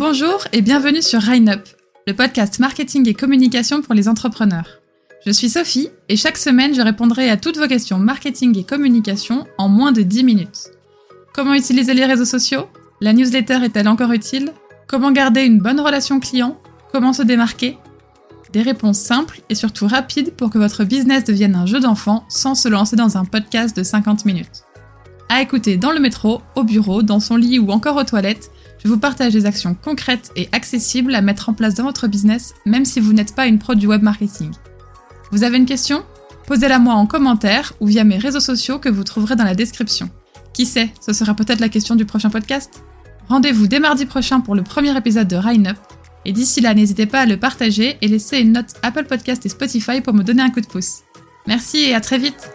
Bonjour et bienvenue sur Up, le podcast marketing et communication pour les entrepreneurs. Je suis Sophie et chaque semaine je répondrai à toutes vos questions marketing et communication en moins de 10 minutes. Comment utiliser les réseaux sociaux? La newsletter est-elle encore utile? Comment garder une bonne relation client? Comment se démarquer? Des réponses simples et surtout rapides pour que votre business devienne un jeu d'enfant sans se lancer dans un podcast de 50 minutes. À écouter dans le métro, au bureau, dans son lit ou encore aux toilettes, je vous partage des actions concrètes et accessibles à mettre en place dans votre business, même si vous n'êtes pas une pro du web marketing. Vous avez une question? Posez-la moi en commentaire ou via mes réseaux sociaux que vous trouverez dans la description. Qui sait, ce sera peut-être la question du prochain podcast? Rendez-vous dès mardi prochain pour le premier épisode de Rhine Up. Et d'ici là, n'hésitez pas à le partager et laisser une note Apple Podcast et Spotify pour me donner un coup de pouce. Merci et à très vite